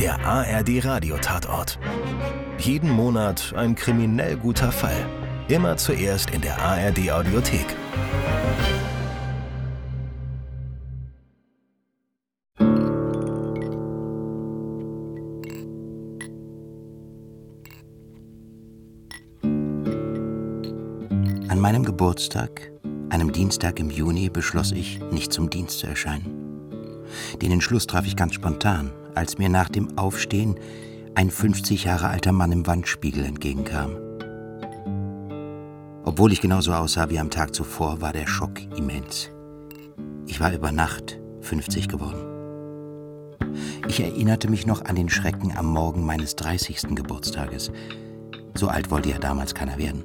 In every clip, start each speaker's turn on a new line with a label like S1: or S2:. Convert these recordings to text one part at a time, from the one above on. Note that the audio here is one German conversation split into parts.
S1: Der ARD Radiotatort. Jeden Monat ein kriminell guter Fall. Immer zuerst in der ARD Audiothek.
S2: An meinem Geburtstag, einem Dienstag im Juni, beschloss ich, nicht zum Dienst zu erscheinen. Den Entschluss traf ich ganz spontan, als mir nach dem Aufstehen ein 50 Jahre alter Mann im Wandspiegel entgegenkam. Obwohl ich genauso aussah wie am Tag zuvor, war der Schock immens. Ich war über Nacht 50 geworden. Ich erinnerte mich noch an den Schrecken am Morgen meines 30. Geburtstages. So alt wollte ja damals keiner werden.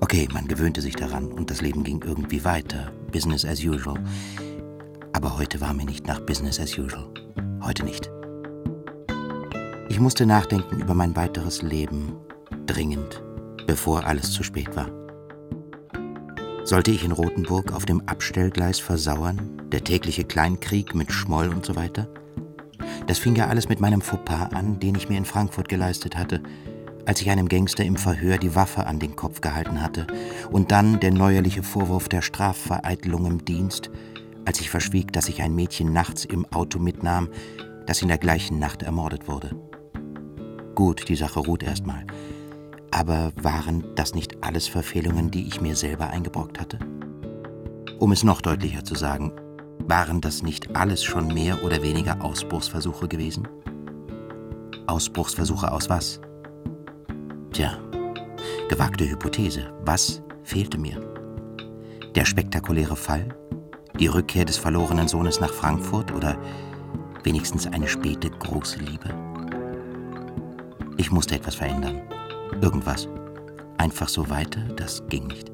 S2: Okay, man gewöhnte sich daran und das Leben ging irgendwie weiter. Business as usual. Aber heute war mir nicht nach Business as usual. Heute nicht. Ich musste nachdenken über mein weiteres Leben. Dringend. Bevor alles zu spät war. Sollte ich in Rothenburg auf dem Abstellgleis versauern? Der tägliche Kleinkrieg mit Schmoll und so weiter? Das fing ja alles mit meinem Fauxpas an, den ich mir in Frankfurt geleistet hatte, als ich einem Gangster im Verhör die Waffe an den Kopf gehalten hatte. Und dann der neuerliche Vorwurf der Strafvereitelung im Dienst, als ich verschwieg, dass ich ein Mädchen nachts im Auto mitnahm, das in der gleichen Nacht ermordet wurde. Gut, die Sache ruht erstmal. Aber waren das nicht alles Verfehlungen, die ich mir selber eingebrockt hatte? Um es noch deutlicher zu sagen, waren das nicht alles schon mehr oder weniger Ausbruchsversuche gewesen? Ausbruchsversuche aus was? Tja, gewagte Hypothese. Was fehlte mir? Der spektakuläre Fall? Die Rückkehr des verlorenen Sohnes nach Frankfurt oder wenigstens eine späte große Liebe? Ich musste etwas verändern. Irgendwas. Einfach so weiter, das ging nicht.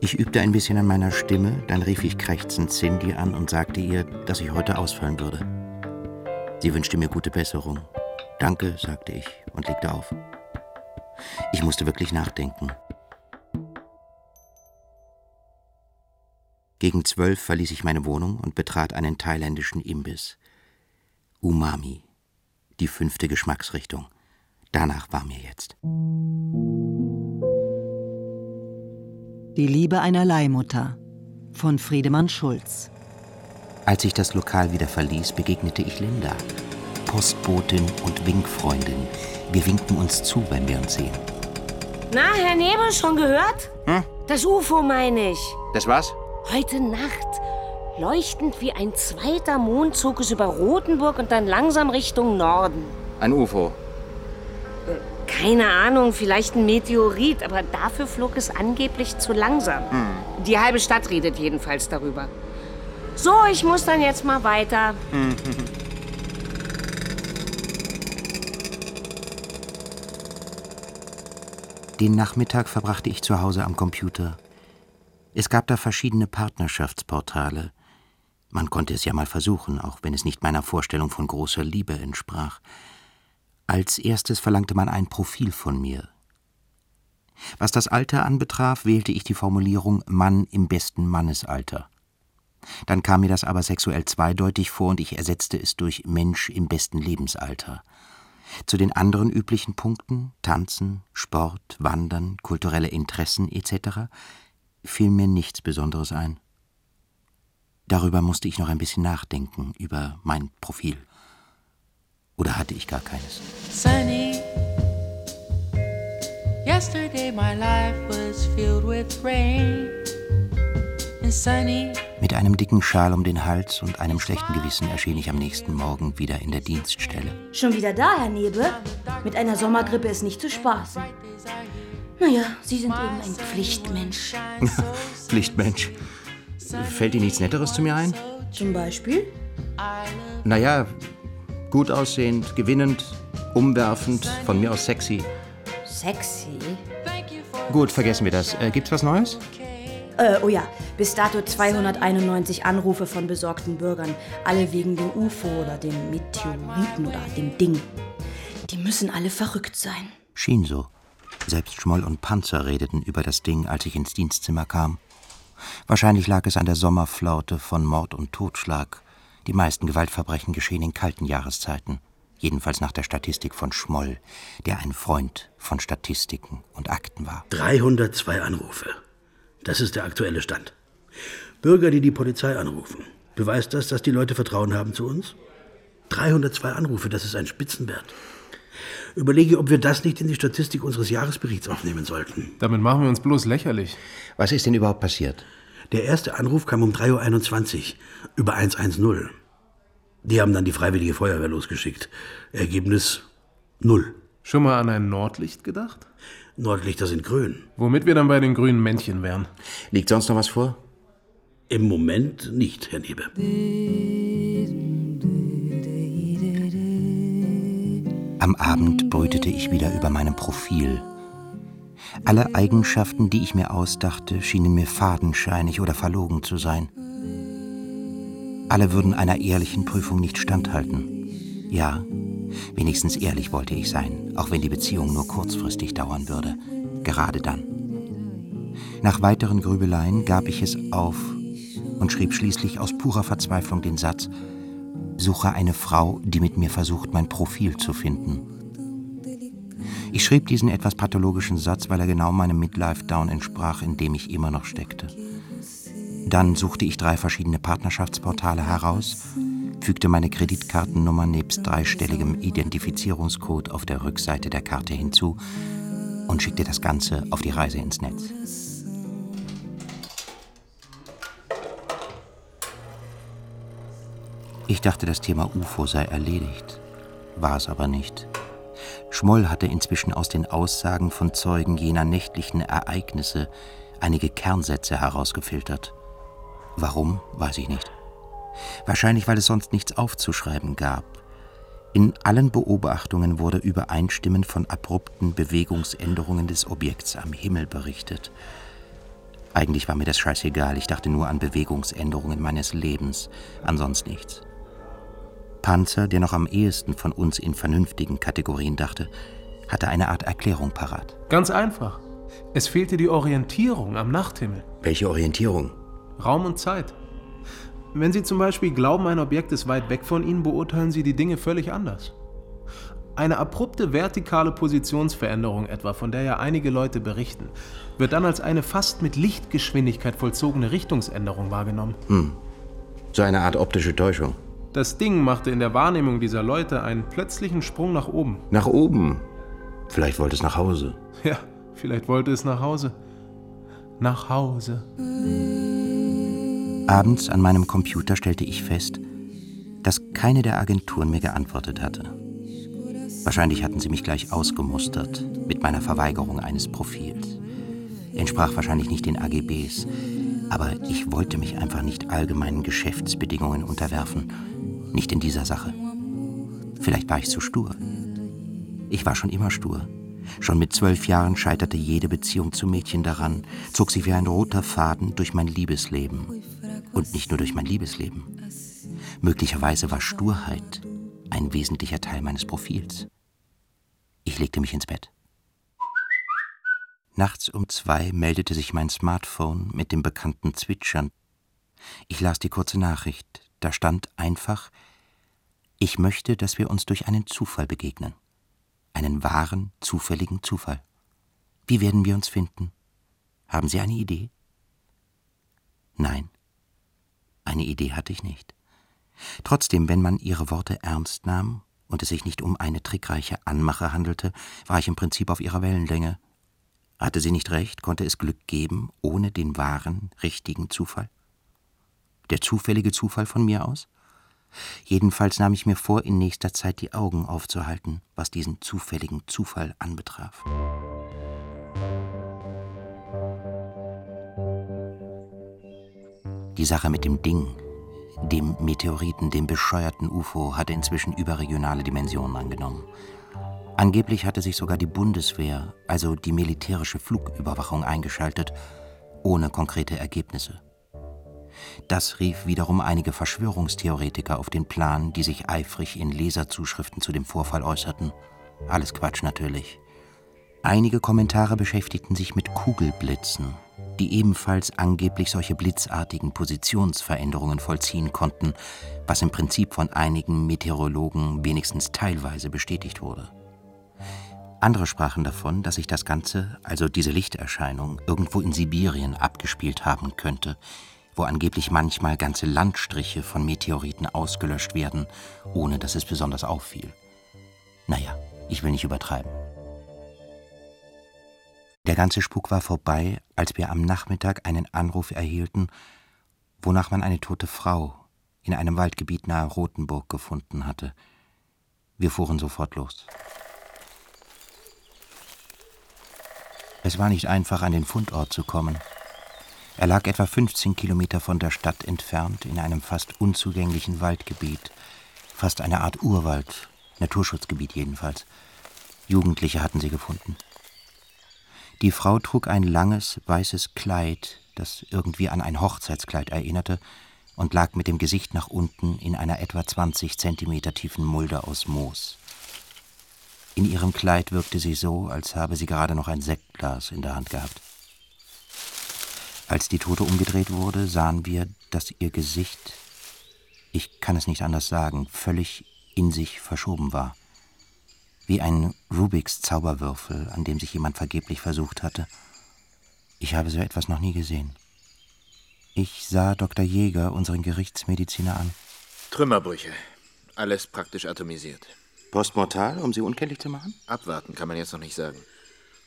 S2: Ich übte ein bisschen an meiner Stimme, dann rief ich krächzend Cindy an und sagte ihr, dass ich heute ausfallen würde. Sie wünschte mir gute Besserung. Danke, sagte ich und legte auf. Ich musste wirklich nachdenken. Gegen zwölf verließ ich meine Wohnung und betrat einen thailändischen Imbiss. Umami, die fünfte Geschmacksrichtung. Danach war mir jetzt.
S3: Die Liebe einer Leihmutter von Friedemann Schulz.
S2: Als ich das Lokal wieder verließ, begegnete ich Linda, Postbotin und Winkfreundin. Wir winkten uns zu, wenn wir uns sehen.
S4: Na, Herr Nebel, schon gehört?
S2: Hm?
S4: Das UFO meine ich.
S2: Das war's?
S4: Heute Nacht. Leuchtend wie ein zweiter Mond zog es über Rothenburg und dann langsam Richtung Norden.
S2: Ein UFO.
S4: Keine Ahnung, vielleicht ein Meteorit, aber dafür flog es angeblich zu langsam. Die halbe Stadt redet jedenfalls darüber. So, ich muss dann jetzt mal weiter.
S2: Den Nachmittag verbrachte ich zu Hause am Computer. Es gab da verschiedene Partnerschaftsportale. Man konnte es ja mal versuchen, auch wenn es nicht meiner Vorstellung von großer Liebe entsprach. Als erstes verlangte man ein Profil von mir. Was das Alter anbetraf, wählte ich die Formulierung Mann im besten Mannesalter. Dann kam mir das aber sexuell zweideutig vor und ich ersetzte es durch Mensch im besten Lebensalter. Zu den anderen üblichen Punkten Tanzen, Sport, Wandern, kulturelle Interessen etc. fiel mir nichts Besonderes ein. Darüber musste ich noch ein bisschen nachdenken, über mein Profil. Oder hatte ich gar keines?
S5: Sunny. Yesterday my life was filled with rain. And sunny.
S2: Mit einem dicken Schal um den Hals und einem schlechten Gewissen erschien ich am nächsten Morgen wieder in der Dienststelle.
S6: Schon wieder da, Herr Nebel? Mit einer Sommergrippe ist nicht zu spaßen. Naja, Sie sind eben ein Pflichtmensch.
S2: Pflichtmensch. Fällt Ihnen nichts Netteres zu mir ein?
S6: Zum Beispiel?
S2: Naja, gut aussehend, gewinnend, umwerfend, von mir aus sexy.
S6: Sexy?
S2: Gut, vergessen wir das. Äh, gibt's was Neues?
S6: Äh, oh ja, bis dato 291 Anrufe von besorgten Bürgern. Alle wegen dem UFO oder dem Meteoriten oder dem Ding. Die müssen alle verrückt sein.
S2: Schien so. Selbst Schmoll und Panzer redeten über das Ding, als ich ins Dienstzimmer kam. Wahrscheinlich lag es an der Sommerflaute von Mord und Totschlag, Die meisten Gewaltverbrechen geschehen in kalten Jahreszeiten, jedenfalls nach der Statistik von Schmoll, der ein Freund von Statistiken und Akten war.
S7: 302 Anrufe. Das ist der aktuelle Stand. Bürger, die die Polizei anrufen. Beweist das, dass die Leute Vertrauen haben zu uns? 302 Anrufe, das ist ein Spitzenwert. Überlege, ob wir das nicht in die Statistik unseres Jahresberichts aufnehmen sollten.
S8: Damit machen wir uns bloß lächerlich.
S2: Was ist denn überhaupt passiert?
S7: Der erste Anruf kam um 3.21 Uhr über 110. Die haben dann die Freiwillige Feuerwehr losgeschickt. Ergebnis null.
S8: Schon mal an ein Nordlicht gedacht?
S7: Nordlichter sind grün.
S8: Womit wir dann bei den grünen Männchen wären.
S2: Liegt sonst noch was vor?
S7: Im Moment nicht, Herr Nebe.
S2: Am Abend brütete ich wieder über meinem Profil. Alle Eigenschaften, die ich mir ausdachte, schienen mir fadenscheinig oder verlogen zu sein. Alle würden einer ehrlichen Prüfung nicht standhalten. Ja, wenigstens ehrlich wollte ich sein, auch wenn die Beziehung nur kurzfristig dauern würde. Gerade dann. Nach weiteren Grübeleien gab ich es auf und schrieb schließlich aus purer Verzweiflung den Satz, suche eine Frau, die mit mir versucht, mein Profil zu finden. Ich schrieb diesen etwas pathologischen Satz, weil er genau meinem Midlife-Down entsprach, in dem ich immer noch steckte. Dann suchte ich drei verschiedene Partnerschaftsportale heraus, fügte meine Kreditkartennummer nebst dreistelligem Identifizierungscode auf der Rückseite der Karte hinzu und schickte das Ganze auf die Reise ins Netz. Ich dachte, das Thema UFO sei erledigt, war es aber nicht. Schmoll hatte inzwischen aus den Aussagen von Zeugen jener nächtlichen Ereignisse einige Kernsätze herausgefiltert. Warum, weiß ich nicht. Wahrscheinlich, weil es sonst nichts aufzuschreiben gab. In allen Beobachtungen wurde übereinstimmend von abrupten Bewegungsänderungen des Objekts am Himmel berichtet. Eigentlich war mir das scheißegal, ich dachte nur an Bewegungsänderungen meines Lebens, an sonst nichts. Panzer, der noch am ehesten von uns in vernünftigen Kategorien dachte, hatte eine Art Erklärung parat.
S8: Ganz einfach. Es fehlte die Orientierung am Nachthimmel.
S2: Welche Orientierung?
S8: Raum und Zeit. Wenn Sie zum Beispiel glauben, ein Objekt ist weit weg von Ihnen, beurteilen Sie die Dinge völlig anders. Eine abrupte vertikale Positionsveränderung etwa, von der ja einige Leute berichten, wird dann als eine fast mit Lichtgeschwindigkeit vollzogene Richtungsänderung wahrgenommen.
S2: Hm. So eine Art optische Täuschung.
S8: Das Ding machte in der Wahrnehmung dieser Leute einen plötzlichen Sprung nach oben.
S2: Nach oben? Vielleicht wollte es nach Hause.
S8: Ja, vielleicht wollte es nach Hause. Nach Hause.
S2: Abends an meinem Computer stellte ich fest, dass keine der Agenturen mir geantwortet hatte. Wahrscheinlich hatten sie mich gleich ausgemustert mit meiner Verweigerung eines Profils. Entsprach wahrscheinlich nicht den AGBs, aber ich wollte mich einfach nicht allgemeinen Geschäftsbedingungen unterwerfen, nicht in dieser Sache. Vielleicht war ich zu stur. Ich war schon immer stur. Schon mit zwölf Jahren scheiterte jede Beziehung zu Mädchen daran, zog sie wie ein roter Faden durch mein Liebesleben. Und nicht nur durch mein Liebesleben. Möglicherweise war Sturheit ein wesentlicher Teil meines Profils. Ich legte mich ins Bett. Nachts um zwei meldete sich mein Smartphone mit dem bekannten Zwitschern. Ich las die kurze Nachricht. Da stand einfach, ich möchte, dass wir uns durch einen Zufall begegnen. Einen wahren, zufälligen Zufall. Wie werden wir uns finden? Haben Sie eine Idee? Nein, eine Idee hatte ich nicht. Trotzdem, wenn man ihre Worte ernst nahm und es sich nicht um eine trickreiche Anmache handelte, war ich im Prinzip auf ihrer Wellenlänge. Hatte sie nicht recht, konnte es Glück geben, ohne den wahren, richtigen Zufall? Der zufällige Zufall von mir aus? Jedenfalls nahm ich mir vor, in nächster Zeit die Augen aufzuhalten, was diesen zufälligen Zufall anbetraf. Die Sache mit dem Ding, dem Meteoriten, dem bescheuerten UFO, hatte inzwischen überregionale Dimensionen angenommen. Angeblich hatte sich sogar die Bundeswehr, also die militärische Flugüberwachung, eingeschaltet, ohne konkrete Ergebnisse. Das rief wiederum einige Verschwörungstheoretiker auf den Plan, die sich eifrig in Leserzuschriften zu dem Vorfall äußerten. Alles Quatsch natürlich. Einige Kommentare beschäftigten sich mit Kugelblitzen, die ebenfalls angeblich solche blitzartigen Positionsveränderungen vollziehen konnten, was im Prinzip von einigen Meteorologen wenigstens teilweise bestätigt wurde. Andere sprachen davon, dass sich das Ganze, also diese Lichterscheinung, irgendwo in Sibirien abgespielt haben könnte, wo angeblich manchmal ganze Landstriche von Meteoriten ausgelöscht werden, ohne dass es besonders auffiel. Naja, ich will nicht übertreiben. Der ganze Spuk war vorbei, als wir am Nachmittag einen Anruf erhielten, wonach man eine tote Frau in einem Waldgebiet nahe Rothenburg gefunden hatte. Wir fuhren sofort los. Es war nicht einfach, an den Fundort zu kommen. Er lag etwa 15 Kilometer von der Stadt entfernt in einem fast unzugänglichen Waldgebiet, fast eine Art Urwald, Naturschutzgebiet jedenfalls. Jugendliche hatten sie gefunden. Die Frau trug ein langes, weißes Kleid, das irgendwie an ein Hochzeitskleid erinnerte, und lag mit dem Gesicht nach unten in einer etwa 20 Zentimeter tiefen Mulde aus Moos. In ihrem Kleid wirkte sie so, als habe sie gerade noch ein Sektglas in der Hand gehabt. Als die Tote umgedreht wurde, sahen wir, dass ihr Gesicht, ich kann es nicht anders sagen, völlig in sich verschoben war. Wie ein Rubiks Zauberwürfel, an dem sich jemand vergeblich versucht hatte. Ich habe so etwas noch nie gesehen. Ich sah Dr. Jäger, unseren Gerichtsmediziner, an.
S9: Trümmerbrüche. Alles praktisch atomisiert.
S2: Postmortal, um sie unkenntlich zu machen?
S9: Abwarten kann man jetzt noch nicht sagen.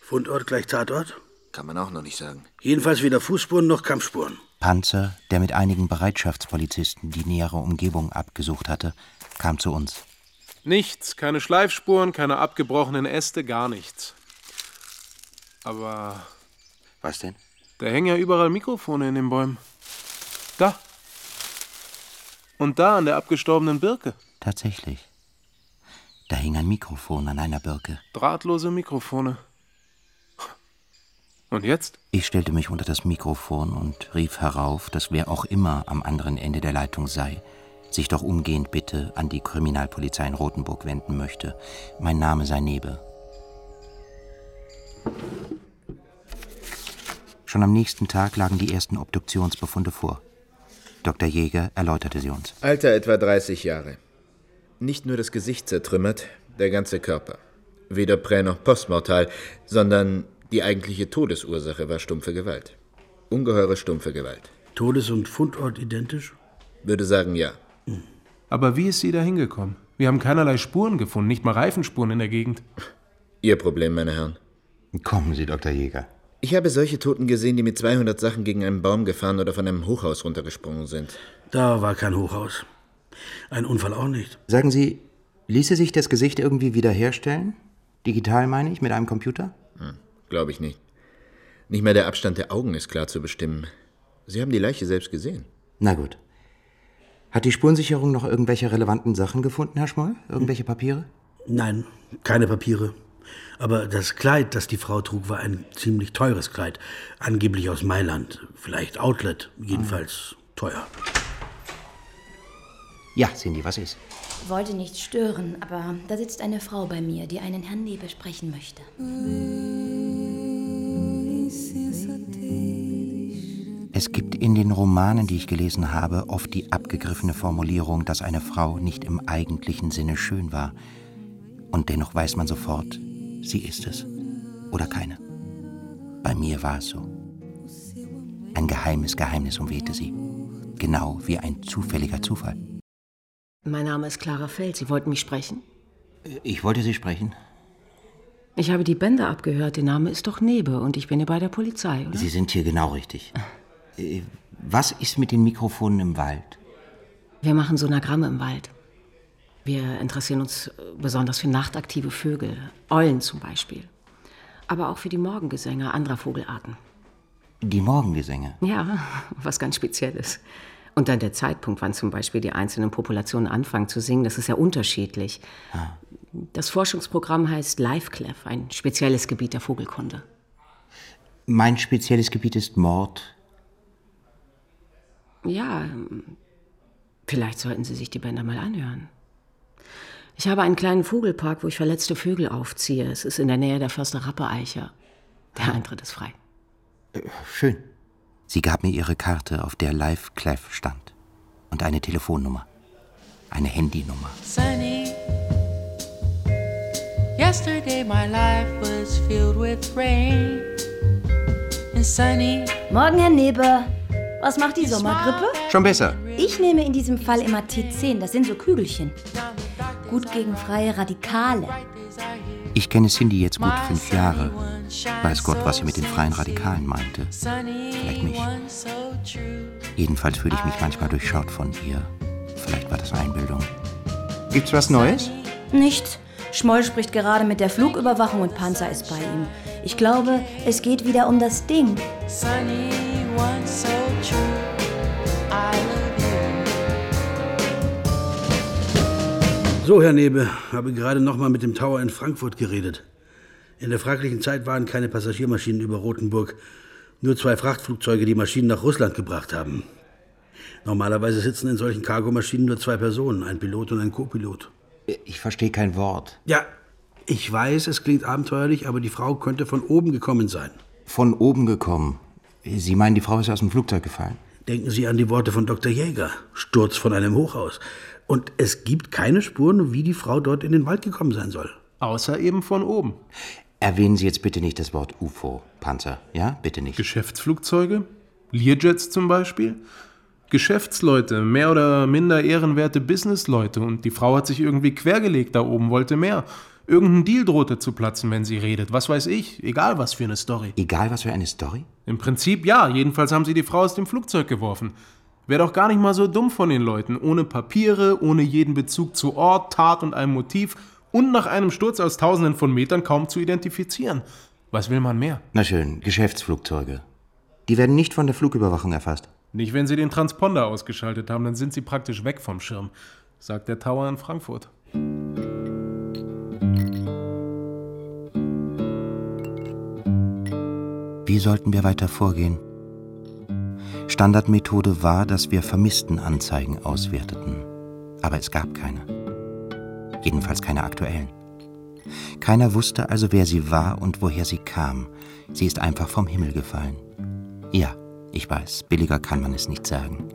S7: Fundort gleich Tatort?
S9: Kann man auch noch nicht sagen.
S7: Jedenfalls weder Fußspuren noch Kampfspuren.
S2: Panzer, der mit einigen Bereitschaftspolizisten die nähere Umgebung abgesucht hatte, kam zu uns.
S8: Nichts, keine Schleifspuren, keine abgebrochenen Äste, gar nichts. Aber
S2: Was denn?
S8: da hängen ja überall Mikrofone in den Bäumen. Da. Und da an der abgestorbenen Birke.
S2: Tatsächlich. Da hing ein Mikrofon an einer Birke.
S8: Drahtlose Mikrofone. Und jetzt?
S2: Ich stellte mich unter das Mikrofon und rief herauf, dass wer auch immer am anderen Ende der Leitung sei, sich doch umgehend bitte an die Kriminalpolizei in Rothenburg wenden möchte. Mein Name sei Nebe. Schon am nächsten Tag lagen die ersten Obduktionsbefunde vor. Dr. Jäger erläuterte sie uns.
S9: Alter etwa 30 Jahre. Nicht nur das Gesicht zertrümmert, der ganze Körper. Weder prä noch postmortal, sondern die eigentliche Todesursache war stumpfe Gewalt. Ungeheure stumpfe Gewalt.
S7: Todes- und Fundort identisch?
S9: Würde sagen ja.
S8: Aber wie ist sie da hingekommen? Wir haben keinerlei Spuren gefunden, nicht mal Reifenspuren in der Gegend.
S9: Ihr Problem, meine Herren.
S2: Kommen Sie, Dr. Jäger.
S9: Ich habe solche Toten gesehen, die mit 200 Sachen gegen einen Baum gefahren oder von einem Hochhaus runtergesprungen sind.
S7: Da war kein Hochhaus. Ein Unfall auch nicht.
S2: Sagen Sie, ließe sich das Gesicht irgendwie wiederherstellen? Digital meine ich, mit einem Computer?
S9: Glaube ich nicht. Nicht mal der Abstand der Augen ist klar zu bestimmen. Sie haben die Leiche selbst gesehen.
S2: Na gut. Hat die Spurensicherung noch irgendwelche relevanten Sachen gefunden, Herr Schmoll? Irgendwelche Papiere?
S7: Nein, keine Papiere. Aber das Kleid, das die Frau trug, war ein ziemlich teures Kleid. Angeblich aus Mailand. Vielleicht Outlet. Jedenfalls teuer.
S2: Ja, Cindy, was ist?
S6: Wollte nicht stören, aber da sitzt eine Frau bei mir, die einen Herrn Nebe sprechen möchte.
S2: Es gibt in den Romanen, die ich gelesen habe, oft die abgegriffene Formulierung, dass eine Frau nicht im eigentlichen Sinne schön war. Und dennoch weiß man sofort, sie ist es. Oder keine. Bei mir war es so. Ein geheimes Geheimnis umwehte sie. Genau wie ein zufälliger Zufall.
S4: Mein Name ist Clara Feld. Sie wollten mich sprechen?
S2: Ich wollte Sie sprechen.
S4: Ich habe die Bänder abgehört. Der Name ist doch Nebe und ich bin hier bei der Polizei, oder?
S2: Sie sind hier genau richtig. Äh, Was ist mit den Mikrofonen im Wald?
S4: Wir machen Sonogramme im Wald. Wir interessieren uns äh, besonders für nachtaktive Vögel, Eulen zum Beispiel. Aber auch für die Morgengesänge anderer Vogelarten.
S2: Die Morgengesänge.
S4: Ja, was ganz Spezielles. Und dann der Zeitpunkt, wann zum Beispiel die einzelnen Populationen anfangen zu singen, das ist ja unterschiedlich. Das Forschungsprogramm heißt LiveClef, ein spezielles Gebiet der Vogelkunde.
S2: Mein spezielles Gebiet ist Mord.
S4: Ja, vielleicht sollten Sie sich die Bänder mal anhören. Ich habe einen kleinen Vogelpark, wo ich verletzte Vögel aufziehe. Es ist in der Nähe der Förster Rappeeicher. Der Eintritt ist frei.
S2: Schön. Sie gab mir ihre Karte, auf der Live Clef stand. Und eine Telefonnummer. Eine Handynummer.
S5: Sunny. Yesterday my life was filled with rain. And sunny.
S6: Morgen, Herr Nebe. Was macht die Sommergrippe?
S2: Schon besser.
S6: Ich nehme in diesem Fall immer T10, das sind so Kügelchen. Gut gegen freie Radikale.
S2: Ich kenne Cindy jetzt gut fünf Jahre. Weiß Gott, was sie mit den freien Radikalen meinte. Vielleicht mich. Jedenfalls fühle ich mich manchmal durchschaut von ihr. Vielleicht war das Einbildung. Gibt's was Neues?
S6: Nichts. Schmoll spricht gerade mit der Flugüberwachung und Panzer ist bei ihm. Ich glaube, es geht wieder um das Ding.
S5: Sunny one so
S7: So, Herr Nebe, habe gerade noch mal mit dem Tower in Frankfurt geredet. In der fraglichen Zeit waren keine Passagiermaschinen über Rothenburg, nur zwei Frachtflugzeuge, die Maschinen nach Russland gebracht haben. Normalerweise sitzen in solchen Cargomaschinen nur zwei Personen, ein Pilot und ein Co-Pilot.
S2: Ich verstehe kein Wort.
S7: Ja, ich weiß, es klingt abenteuerlich, aber die Frau könnte von oben gekommen sein.
S2: Von oben gekommen. Sie meinen, die Frau ist aus dem Flugzeug gefallen?
S7: Denken Sie an die Worte von Dr. Jäger. Sturz von einem Hochhaus. Und es gibt keine Spuren, wie die Frau dort in den Wald gekommen sein soll.
S8: Außer eben von oben.
S2: Erwähnen Sie jetzt bitte nicht das Wort UFO, Panzer. Ja, bitte nicht.
S8: Geschäftsflugzeuge? Learjets zum Beispiel? Geschäftsleute, mehr oder minder ehrenwerte Businessleute und die Frau hat sich irgendwie quergelegt da oben, wollte mehr. Irgendein Deal drohte zu platzen, wenn sie redet. Was weiß ich. Egal was für eine Story.
S2: Egal was für eine Story?
S8: Im Prinzip ja. Jedenfalls haben sie die Frau aus dem Flugzeug geworfen. Wäre doch gar nicht mal so dumm von den Leuten. Ohne Papiere, ohne jeden Bezug zu Ort, Tat und einem Motiv und nach einem Sturz aus Tausenden von Metern kaum zu identifizieren. Was will man mehr?
S2: Na schön, Geschäftsflugzeuge. Die werden nicht von der Flugüberwachung erfasst.
S8: Nicht, wenn sie den Transponder ausgeschaltet haben, dann sind sie praktisch weg vom Schirm, sagt der Tower in Frankfurt.
S2: Wie sollten wir weiter vorgehen? Standardmethode war, dass wir Vermisstenanzeigen auswerteten. Aber es gab keine. Jedenfalls keine aktuellen. Keiner wusste also, wer sie war und woher sie kam. Sie ist einfach vom Himmel gefallen. Ja, ich weiß, billiger kann man es nicht sagen.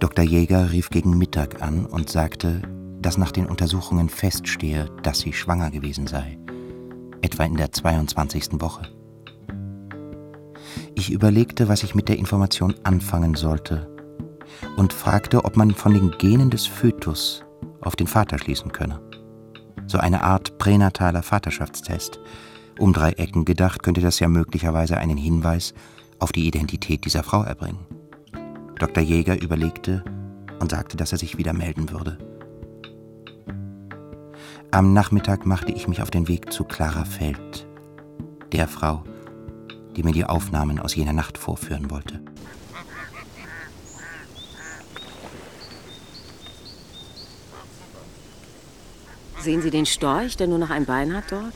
S2: Dr. Jäger rief gegen Mittag an und sagte, dass nach den Untersuchungen feststehe, dass sie schwanger gewesen sei. Etwa in der 22. Woche. Ich überlegte, was ich mit der Information anfangen sollte und fragte, ob man von den Genen des Fötus auf den Vater schließen könne. So eine Art pränataler Vaterschaftstest. Um drei Ecken gedacht könnte das ja möglicherweise einen Hinweis auf die Identität dieser Frau erbringen. Dr. Jäger überlegte und sagte, dass er sich wieder melden würde. Am Nachmittag machte ich mich auf den Weg zu Clara Feld, der Frau, die mir die Aufnahmen aus jener Nacht vorführen wollte.
S4: Sehen Sie den Storch, der nur noch ein Bein hat dort?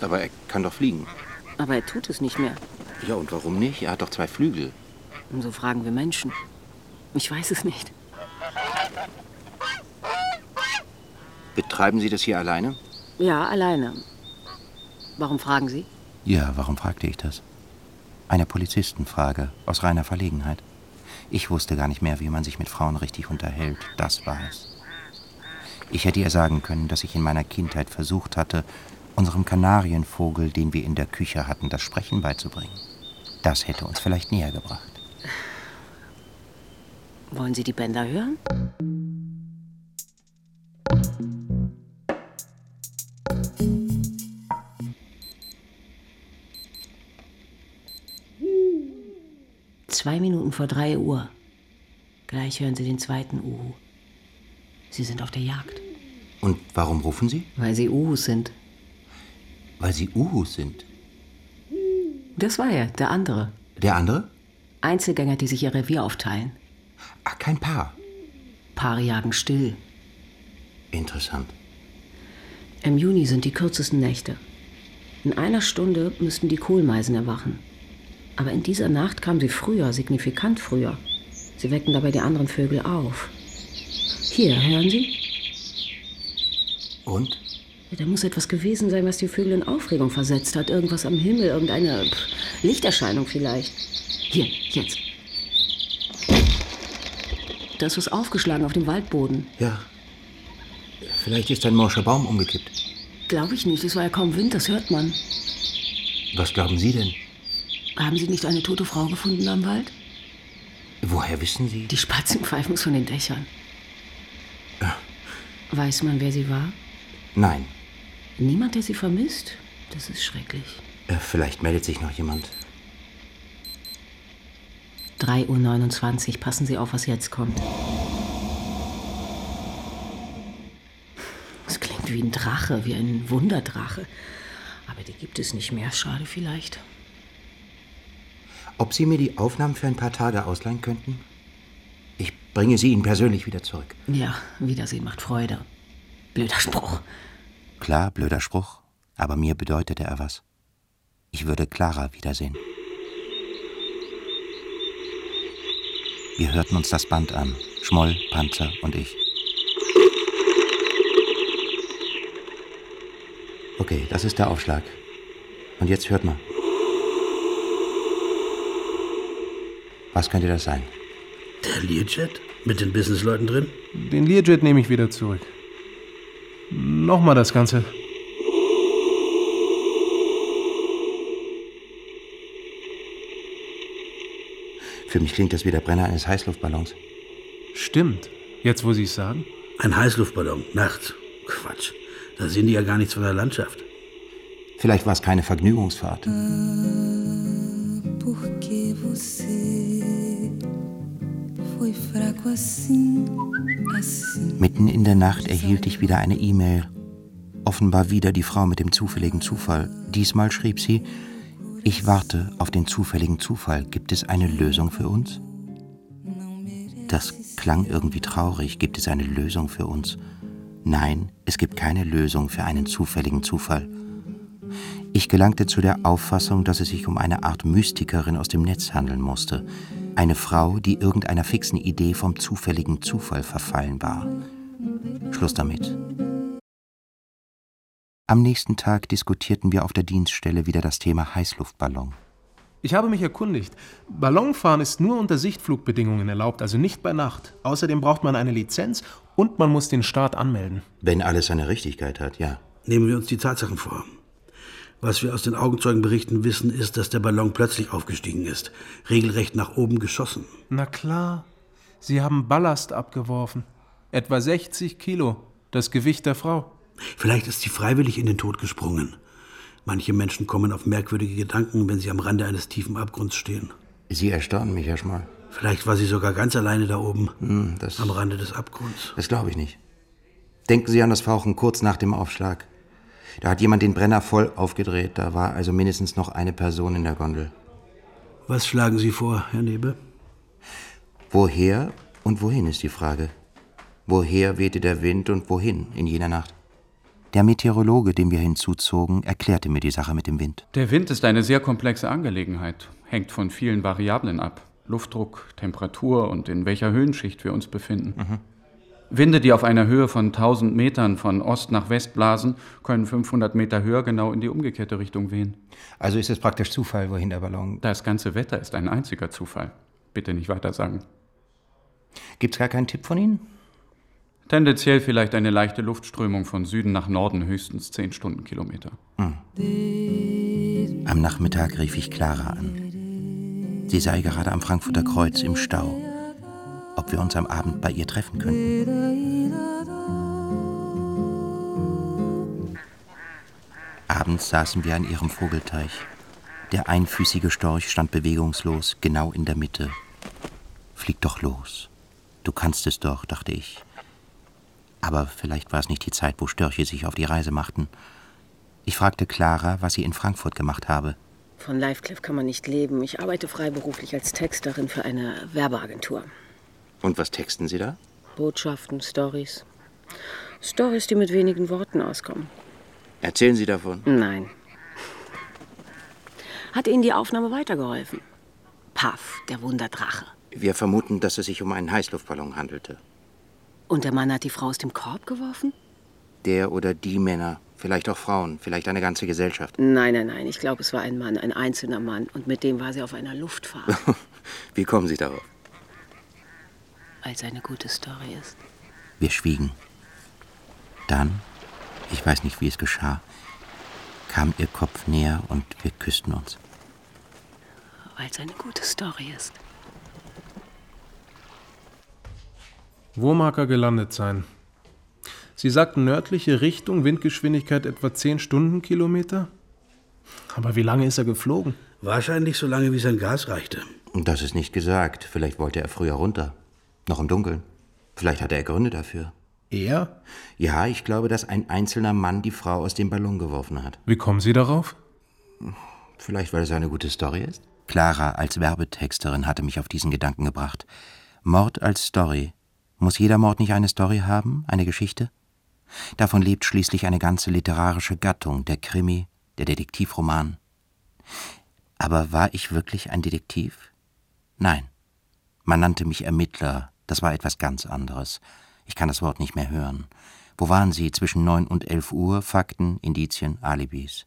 S2: Aber er kann doch fliegen.
S4: Aber er tut es nicht mehr.
S2: Ja, und warum nicht? Er hat doch zwei Flügel.
S4: Und so fragen wir Menschen. Ich weiß es nicht.
S2: Betreiben Sie das hier alleine?
S4: Ja, alleine. Warum fragen Sie?
S2: Ja, warum fragte ich das? Eine Polizistenfrage aus reiner Verlegenheit. Ich wusste gar nicht mehr, wie man sich mit Frauen richtig unterhält. Das war es. Ich hätte ihr sagen können, dass ich in meiner Kindheit versucht hatte, unserem Kanarienvogel, den wir in der Küche hatten, das Sprechen beizubringen. Das hätte uns vielleicht näher gebracht.
S4: Wollen Sie die Bänder hören? Zwei Minuten vor drei Uhr. Gleich hören Sie den zweiten Uhu. Sie sind auf der Jagd.
S2: Und warum rufen Sie?
S4: Weil Sie Uhus sind.
S2: Weil Sie Uhus sind.
S4: Das war er, der andere.
S2: Der andere?
S4: Einzelgänger, die sich ihr Revier aufteilen.
S2: Ach, kein Paar.
S4: Paare jagen still.
S2: Interessant.
S4: Im Juni sind die kürzesten Nächte. In einer Stunde müssten die Kohlmeisen erwachen. Aber in dieser Nacht kamen sie früher, signifikant früher. Sie wecken dabei die anderen Vögel auf. Hier, hören Sie?
S2: Und?
S4: Ja, da muss etwas gewesen sein, was die Vögel in Aufregung versetzt hat. Irgendwas am Himmel, irgendeine pff, Lichterscheinung vielleicht. Hier, jetzt. Da ist was aufgeschlagen auf dem Waldboden.
S2: Ja. Vielleicht ist ein morscher Baum umgekippt.
S4: Glaube ich nicht, es war ja kaum Wind, das hört man.
S2: Was glauben Sie denn?
S4: Haben Sie nicht eine tote Frau gefunden am Wald?
S2: Woher wissen Sie?
S4: Die Spatzen pfeifen von den Dächern. Weiß man, wer sie war?
S2: Nein.
S4: Niemand, der sie vermisst? Das ist schrecklich.
S2: Äh, vielleicht meldet sich noch jemand.
S4: 3.29 Uhr. Passen Sie auf, was jetzt kommt. Es klingt wie ein Drache, wie ein Wunderdrache. Aber die gibt es nicht mehr. Schade vielleicht.
S2: Ob Sie mir die Aufnahmen für ein paar Tage ausleihen könnten? Ich bringe sie Ihnen persönlich wieder zurück.
S4: Ja, Wiedersehen macht Freude. Blöder Spruch.
S2: Klar, blöder Spruch, aber mir bedeutete er was. Ich würde Clara wiedersehen. Wir hörten uns das Band an. Schmoll, Panzer und ich. Okay, das ist der Aufschlag. Und jetzt hört mal. Was könnte das sein?
S7: Der Learjet? Mit den Businessleuten drin?
S8: Den Learjet nehme ich wieder zurück. Nochmal das Ganze.
S2: Für mich klingt das wie der Brenner eines Heißluftballons.
S8: Stimmt. Jetzt, wo Sie es sagen?
S7: Ein Heißluftballon, nachts. Quatsch. Da sehen die ja gar nichts von der Landschaft.
S2: Vielleicht war es keine Vergnügungsfahrt.
S5: Porque você foi fraco assim, assim.
S2: Mitten in der Nacht erhielt ich wieder eine E-Mail. Offenbar wieder die Frau mit dem zufälligen Zufall. Diesmal schrieb sie, ich warte auf den zufälligen Zufall. Gibt es eine Lösung für uns? Das klang irgendwie traurig. Gibt es eine Lösung für uns? Nein, es gibt keine Lösung für einen zufälligen Zufall. Ich gelangte zu der Auffassung, dass es sich um eine Art Mystikerin aus dem Netz handeln musste. Eine Frau, die irgendeiner fixen Idee vom zufälligen Zufall verfallen war. Schluss damit. Am nächsten Tag diskutierten wir auf der Dienststelle wieder das Thema Heißluftballon.
S8: Ich habe mich erkundigt. Ballonfahren ist nur unter Sichtflugbedingungen erlaubt, also nicht bei Nacht. Außerdem braucht man eine Lizenz und man muss den Start anmelden.
S2: Wenn alles seine Richtigkeit hat, ja.
S7: Nehmen wir uns die Tatsachen vor. Was wir aus den Augenzeugenberichten wissen, ist, dass der Ballon plötzlich aufgestiegen ist. Regelrecht nach oben geschossen.
S8: Na klar. Sie haben Ballast abgeworfen. Etwa 60 Kilo. Das Gewicht der Frau.
S7: Vielleicht ist sie freiwillig in den Tod gesprungen. Manche Menschen kommen auf merkwürdige Gedanken, wenn sie am Rande eines tiefen Abgrunds stehen.
S2: Sie erstaunen mich, Herr Schmoll.
S7: Vielleicht war sie sogar ganz alleine da oben,
S2: Hm, das,
S7: am Rande des Abgrunds.
S2: das glaube ich nicht. Denken Sie an das Fauchen kurz nach dem Aufschlag. Da hat jemand den Brenner voll aufgedreht. Da war also mindestens noch eine Person in der Gondel.
S7: Was schlagen Sie vor, Herr Nebe?
S2: Woher und wohin ist die Frage. Woher wehte der Wind und wohin in jener Nacht? Der Meteorologe, den wir hinzuzogen, erklärte mir die Sache mit dem Wind.
S10: Der Wind ist eine sehr komplexe Angelegenheit, hängt von vielen Variablen ab. Luftdruck, Temperatur und in welcher Höhenschicht wir uns befinden. Winde, die auf einer Höhe von 1000 Metern von Ost nach West blasen, können 500 Meter höher genau in die umgekehrte Richtung wehen.
S2: Also ist es praktisch Zufall, wohin der Ballon.
S10: Das ganze Wetter ist ein einziger Zufall. Bitte nicht weiter sagen.
S2: Gibt's gar keinen Tipp von Ihnen?
S10: Tendenziell vielleicht eine leichte Luftströmung von Süden nach Norden, höchstens 10 Stundenkilometer.
S2: Am Nachmittag rief ich Clara an. Sie sei gerade am Frankfurter Kreuz im Stau. Ob wir uns am Abend bei ihr treffen könnten. Abends saßen wir an ihrem Vogelteich. Der einfüßige Storch stand bewegungslos, genau in der Mitte. Flieg doch los. Du kannst es doch, dachte ich. Aber vielleicht war es nicht die Zeit, wo Störche sich auf die Reise machten. Ich fragte Clara, was sie in Frankfurt gemacht habe.
S4: Von Livecliff kann man nicht leben. Ich arbeite freiberuflich als Texterin für eine Werbeagentur.
S2: Und was texten Sie da?
S4: Botschaften, Stories. Stories, die mit wenigen Worten auskommen.
S2: Erzählen Sie davon.
S4: Nein. Hat Ihnen die Aufnahme weitergeholfen? Paff, der Wunderdrache.
S2: Wir vermuten, dass es sich um einen Heißluftballon handelte.
S4: Und der Mann hat die Frau aus dem Korb geworfen?
S2: Der oder die Männer Vielleicht auch Frauen, vielleicht eine ganze Gesellschaft.
S4: Nein, nein, nein. Ich glaube, es war ein Mann, ein einzelner Mann. Und mit dem war sie auf einer Luftfahrt.
S2: Wie kommen Sie darauf?
S4: Weil es eine gute Story ist.
S2: Wir schwiegen. Dann, ich weiß nicht, wie es geschah, kam ihr Kopf näher und wir küssten uns.
S4: Weil es eine gute Story ist.
S8: Wo mag er gelandet sein? Sie sagten nördliche Richtung, Windgeschwindigkeit etwa 10 Stundenkilometer? Aber wie lange ist er geflogen?
S7: Wahrscheinlich so lange, wie sein Gas reichte.
S2: Das ist nicht gesagt. Vielleicht wollte er früher runter. Noch im Dunkeln. Vielleicht hatte er Gründe dafür.
S8: Er?
S2: Ja, ich glaube, dass ein einzelner Mann die Frau aus dem Ballon geworfen hat.
S8: Wie kommen Sie darauf?
S2: Vielleicht, weil es eine gute Story ist? Clara als Werbetexterin hatte mich auf diesen Gedanken gebracht. Mord als Story. Muss jeder Mord nicht eine Story haben, eine Geschichte? Davon lebt schließlich eine ganze literarische Gattung, der Krimi, der Detektivroman. Aber war ich wirklich ein Detektiv? Nein. Man nannte mich Ermittler, das war etwas ganz anderes. Ich kann das Wort nicht mehr hören. Wo waren Sie zwischen neun und elf Uhr? Fakten, Indizien, Alibis.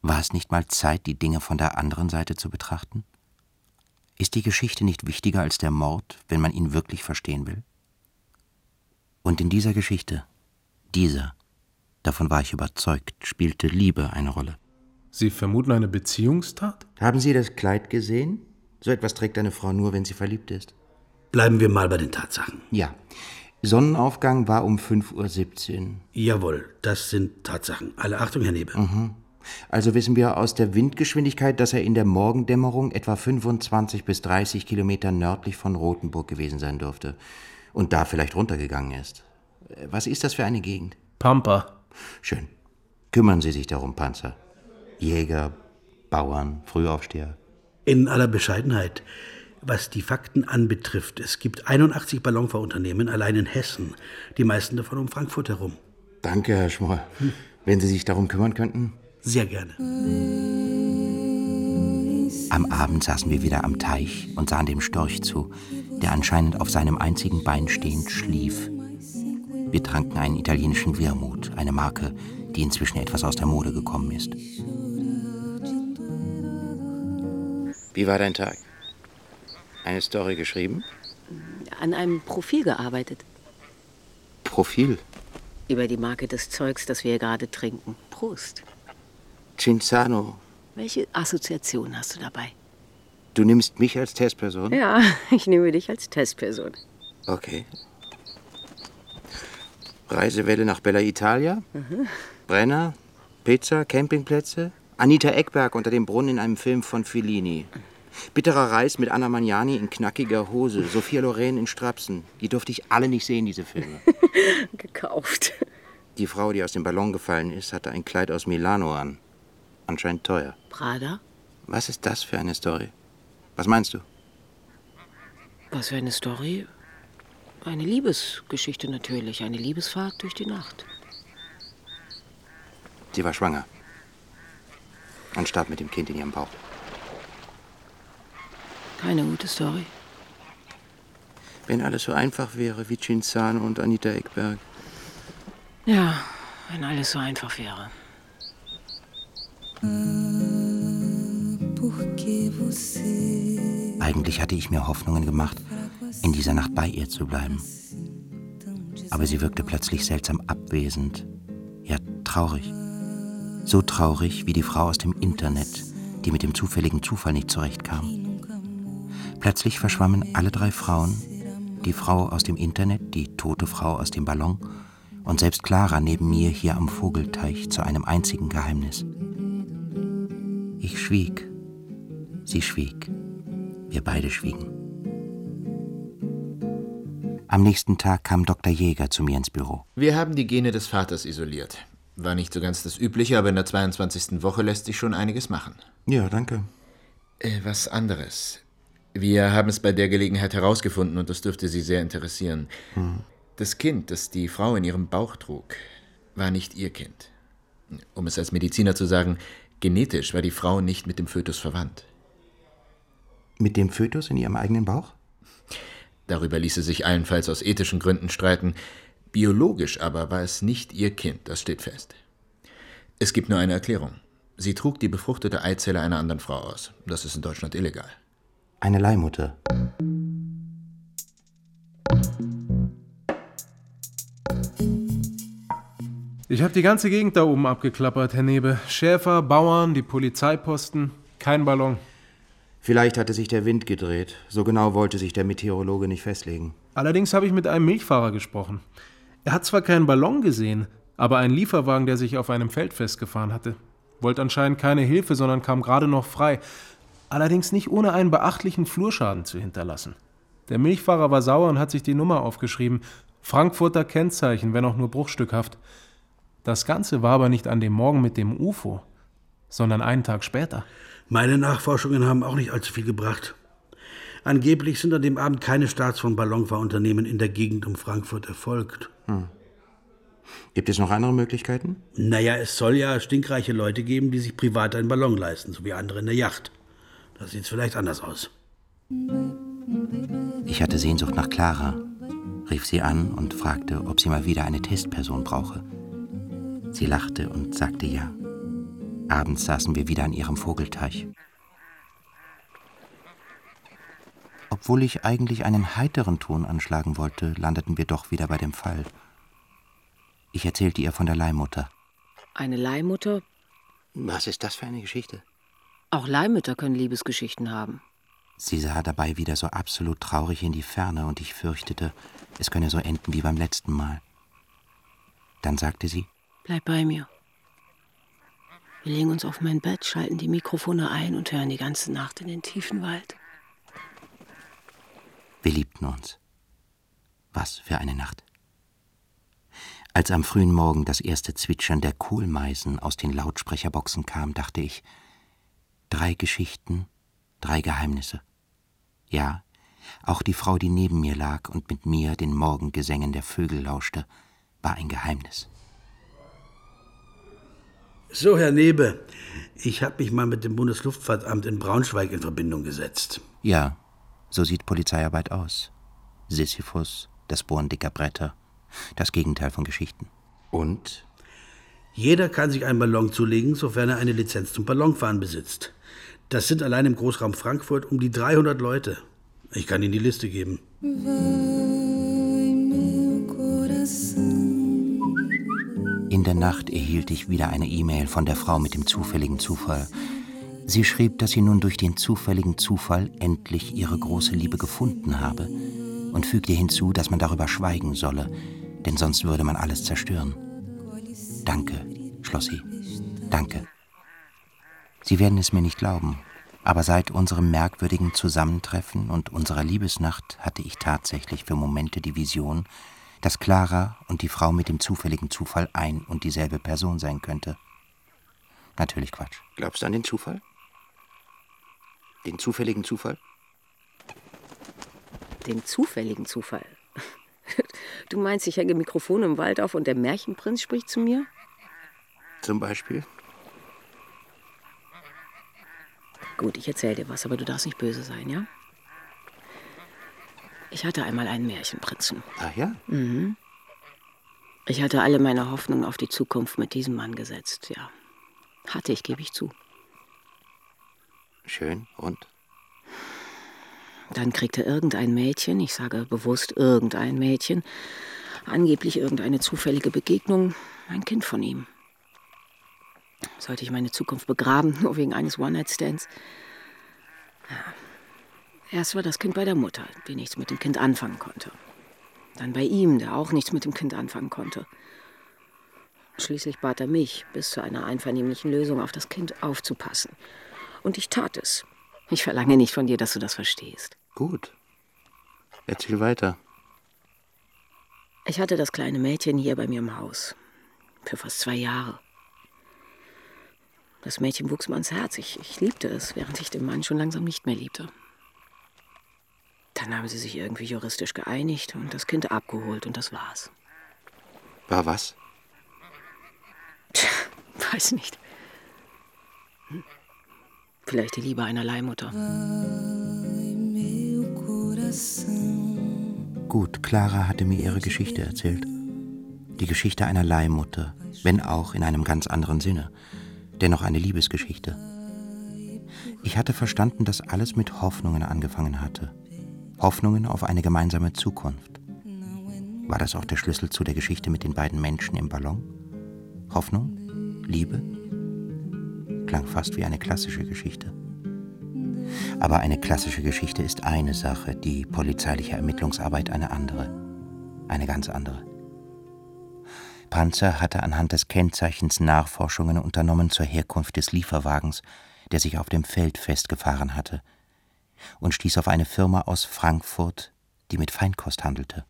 S2: War es nicht mal Zeit, die Dinge von der anderen Seite zu betrachten? Ist die Geschichte nicht wichtiger als der Mord, wenn man ihn wirklich verstehen will? Und in dieser Geschichte, dieser, davon war ich überzeugt, spielte Liebe eine Rolle.
S8: Sie vermuten eine Beziehungstat?
S2: Haben Sie das Kleid gesehen? So etwas trägt eine Frau nur, wenn sie verliebt ist.
S7: Bleiben wir mal bei den Tatsachen.
S2: Ja. Sonnenaufgang war um 5.17 Uhr.
S7: Jawohl, das sind Tatsachen. Alle Achtung, Herr Nebe.
S2: Mhm. Also wissen wir aus der Windgeschwindigkeit, dass er in der Morgendämmerung etwa 25 bis 30 Kilometer nördlich von Rothenburg gewesen sein dürfte. Und da vielleicht runtergegangen ist. Was ist das für eine Gegend?
S8: Pampa.
S2: Schön. Kümmern Sie sich darum, Panzer. Jäger, Bauern, Frühaufsteher.
S7: In aller Bescheidenheit, was die Fakten anbetrifft, es gibt 81 Ballonfahrunternehmen allein in Hessen, die meisten davon um Frankfurt herum.
S2: Danke, Herr Schmoll. Hm. Wenn Sie sich darum kümmern könnten.
S7: Sehr gerne.
S2: Am Abend saßen wir wieder am Teich und sahen dem Storch zu, der anscheinend auf seinem einzigen Bein stehend schlief. Wir tranken einen italienischen Wermut, eine Marke, die inzwischen etwas aus der Mode gekommen ist. Wie war dein Tag? Eine Story geschrieben?
S4: An einem Profil gearbeitet.
S2: Profil?
S4: Über die Marke des Zeugs, das wir gerade trinken. Prost.
S2: Cinzano.
S4: Welche Assoziation hast du dabei?
S2: Du nimmst mich als Testperson?
S4: Ja, ich nehme dich als Testperson.
S2: Okay. Reisewelle nach Bella Italia? Mhm. Brenner? Pizza? Campingplätze? Anita Eckberg unter dem Brunnen in einem Film von Fellini. Bitterer Reis mit Anna Magnani in knackiger Hose. Sophia Loren in Strapsen. Die durfte ich alle nicht sehen, diese Filme.
S4: Gekauft.
S2: Die Frau, die aus dem Ballon gefallen ist, hatte ein Kleid aus Milano an. Anscheinend teuer.
S4: Prada?
S2: Was ist das für eine Story? Was meinst du?
S4: Was für eine Story? Eine Liebesgeschichte natürlich. Eine Liebesfahrt durch die Nacht.
S2: Sie war schwanger. Und starb mit dem Kind in ihrem Bauch.
S4: Keine gute Story.
S2: Wenn alles so einfach wäre wie Cinzano und Anita Eckberg.
S4: Ja, wenn alles so einfach wäre.
S2: Eigentlich hatte ich mir Hoffnungen gemacht, in dieser Nacht bei ihr zu bleiben. Aber sie wirkte plötzlich seltsam abwesend, ja traurig. So traurig wie die Frau aus dem Internet, die mit dem zufälligen Zufall nicht zurechtkam. Plötzlich verschwammen alle drei Frauen, die Frau aus dem Internet, die tote Frau aus dem Ballon und selbst Clara neben mir hier am Vogelteich zu einem einzigen Geheimnis. Ich schwieg, sie schwieg, wir beide schwiegen. Am nächsten Tag kam Dr. Jäger zu mir ins Büro.
S9: Wir haben die Gene des Vaters isoliert. War nicht so ganz das Übliche, aber in der 22. Woche lässt sich schon einiges machen.
S2: Ja, danke.
S9: Äh, was anderes. Wir haben es bei der Gelegenheit herausgefunden und das dürfte Sie sehr interessieren. Hm. Das Kind, das die Frau in ihrem Bauch trug, war nicht ihr Kind. Um es als Mediziner zu sagen, genetisch war die Frau nicht mit dem Fötus verwandt.
S2: Mit dem Fötus in ihrem eigenen Bauch?
S9: Darüber ließe sich allenfalls aus ethischen Gründen streiten. Biologisch aber war es nicht ihr Kind, das steht fest. Es gibt nur eine Erklärung. Sie trug die befruchtete Eizelle einer anderen Frau aus. Das ist in Deutschland illegal.
S2: Eine Leihmutter.
S8: Ich habe die ganze Gegend da oben abgeklappert, Herr Nebe. Schäfer, Bauern, die Polizeiposten. Kein Ballon.
S2: Vielleicht hatte sich der Wind gedreht. So genau wollte sich der Meteorologe nicht festlegen.
S8: Allerdings habe ich mit einem Milchfahrer gesprochen. Er hat zwar keinen Ballon gesehen, aber einen Lieferwagen, der sich auf einem Feld festgefahren hatte. Wollte anscheinend keine Hilfe, sondern kam gerade noch frei. Allerdings nicht ohne einen beachtlichen Flurschaden zu hinterlassen. Der Milchfahrer war sauer und hat sich die Nummer aufgeschrieben. Frankfurter Kennzeichen, wenn auch nur bruchstückhaft. Das Ganze war aber nicht an dem Morgen mit dem UFO, sondern einen Tag später.
S7: Meine Nachforschungen haben auch nicht allzu viel gebracht. Angeblich sind an dem Abend keine Starts von Ballonfahrunternehmen in der Gegend um Frankfurt erfolgt.
S2: Hm. Gibt es noch andere Möglichkeiten?
S7: Naja, es soll ja stinkreiche Leute geben, die sich privat einen Ballon leisten, so wie andere in der Yacht. Da sieht es vielleicht anders aus.
S2: Ich hatte Sehnsucht nach Clara, rief sie an und fragte, ob sie mal wieder eine Testperson brauche. Sie lachte und sagte ja. Abends saßen wir wieder an ihrem Vogelteich. Obwohl ich eigentlich einen heiteren Ton anschlagen wollte, landeten wir doch wieder bei dem Fall. Ich erzählte ihr von der Leihmutter.
S4: Eine Leihmutter?
S2: Was ist das für eine Geschichte?
S4: Auch Leihmütter können Liebesgeschichten haben.
S2: Sie sah dabei wieder so absolut traurig in die Ferne und ich fürchtete, es könne so enden wie beim letzten Mal. Dann sagte sie,
S4: Bleib bei mir. Wir legen uns auf mein Bett, schalten die Mikrofone ein und hören die ganze Nacht in den tiefen Wald.
S2: Wir liebten uns. Was für eine Nacht. Als am frühen Morgen das erste Zwitschern der Kohlmeisen aus den Lautsprecherboxen kam, dachte ich, drei Geschichten, drei Geheimnisse. Ja, auch die Frau, die neben mir lag und mit mir den Morgengesängen der Vögel lauschte, war ein Geheimnis.
S7: So, Herr Nebe, ich habe mich mal mit dem Bundesluftfahrtamt in Braunschweig in Verbindung gesetzt.
S2: Ja, so sieht Polizeiarbeit aus. Sisyphus, das Bohren dicker Bretter, das Gegenteil von Geschichten. Und?
S7: Jeder kann sich einen Ballon zulegen, sofern er eine Lizenz zum Ballonfahren besitzt. Das sind allein im Großraum Frankfurt um die 300 Leute. Ich kann Ihnen die Liste geben.
S2: In der Nacht erhielt ich wieder eine E-Mail von der Frau mit dem zufälligen Zufall. Sie schrieb, dass sie nun durch den zufälligen Zufall endlich ihre große Liebe gefunden habe und fügte hinzu, dass man darüber schweigen solle, denn sonst würde man alles zerstören. Danke, schloss sie. Danke. Sie werden es mir nicht glauben, aber seit unserem merkwürdigen Zusammentreffen und unserer Liebesnacht hatte ich tatsächlich für Momente die Vision, dass Clara und die Frau mit dem zufälligen Zufall ein und dieselbe Person sein könnte. Natürlich Quatsch. Glaubst du an den Zufall? Den zufälligen Zufall?
S4: Den zufälligen Zufall? Du meinst, ich hänge Mikrofon im Wald auf und der Märchenprinz spricht zu mir?
S2: Zum Beispiel?
S4: Gut, ich erzähl dir was, aber du darfst nicht böse sein, ja? Ich hatte einmal einen Märchenprinzen.
S2: Ach ja?
S4: Mhm. Ich hatte alle meine Hoffnungen auf die Zukunft mit diesem Mann gesetzt, ja. Hatte ich, gebe ich zu.
S2: Schön. Und?
S4: Dann kriegte irgendein Mädchen, ich sage bewusst irgendein Mädchen, angeblich irgendeine zufällige Begegnung, ein Kind von ihm. Sollte ich meine Zukunft begraben, nur wegen eines One-Night-Stands? Ja. Erst war das Kind bei der Mutter, die nichts mit dem Kind anfangen konnte. Dann bei ihm, der auch nichts mit dem Kind anfangen konnte. Schließlich bat er mich, bis zu einer einvernehmlichen Lösung auf das Kind aufzupassen. Und ich tat es. Ich verlange nicht von dir, dass du das verstehst.
S2: Gut. Erzähl weiter.
S4: Ich hatte das kleine Mädchen hier bei mir im Haus. Für fast zwei Jahre. Das Mädchen wuchs mir ans Herz. Ich, ich liebte es, während ich den Mann schon langsam nicht mehr liebte. Dann haben sie sich irgendwie juristisch geeinigt und das Kind abgeholt und das war's.
S2: War was?
S4: Tja, weiß nicht. Hm. Vielleicht die Liebe einer Leihmutter.
S2: Gut, Clara hatte mir ihre Geschichte erzählt. Die Geschichte einer Leihmutter, wenn auch in einem ganz anderen Sinne. Dennoch eine Liebesgeschichte. Ich hatte verstanden, dass alles mit Hoffnungen angefangen hatte. Hoffnungen auf eine gemeinsame Zukunft. War das auch der Schlüssel zu der Geschichte mit den beiden Menschen im Ballon? Hoffnung? Liebe? Klang fast wie eine klassische Geschichte. Aber eine klassische Geschichte ist eine Sache, die polizeiliche Ermittlungsarbeit eine andere. Eine ganz andere. Panzer hatte anhand des Kennzeichens Nachforschungen unternommen zur Herkunft des Lieferwagens, der sich auf dem Feld festgefahren hatte, und stieß auf eine Firma aus Frankfurt, die mit Feinkost handelte.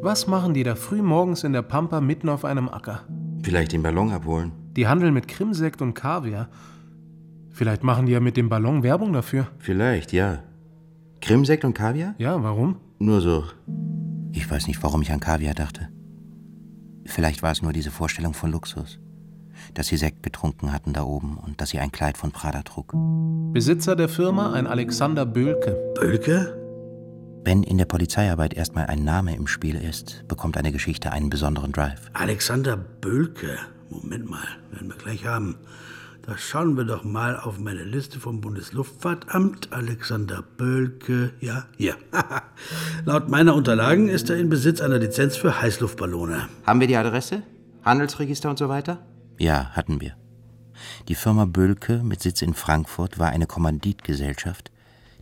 S8: Was machen die da früh morgens in der Pampa mitten auf einem Acker?
S2: Vielleicht den Ballon abholen.
S8: Die handeln mit Krimsekt und Kaviar. Vielleicht machen die ja mit dem Ballon Werbung dafür.
S2: Vielleicht, ja. Krimsekt und Kaviar?
S8: Ja, warum?
S2: Nur so. Ich weiß nicht, warum ich an Kaviar dachte. Vielleicht war es nur diese Vorstellung von Luxus. Dass sie Sekt getrunken hatten da oben und dass sie ein Kleid von Prada trug.
S8: Besitzer der Firma ein Alexander Böhlke.
S7: Bölke?
S2: Wenn in der Polizeiarbeit erstmal ein Name im Spiel ist, bekommt eine Geschichte einen besonderen Drive.
S7: Alexander Bölke. Moment mal, werden wir gleich haben. Da schauen wir doch mal auf meine Liste vom Bundesluftfahrtamt. Alexander Bölke, ja, hier. Laut meiner Unterlagen ist er in Besitz einer Lizenz für Heißluftballone.
S2: Haben wir die Adresse? Handelsregister und so weiter? Ja, hatten wir. Die Firma Bölke mit Sitz in Frankfurt war eine Kommanditgesellschaft,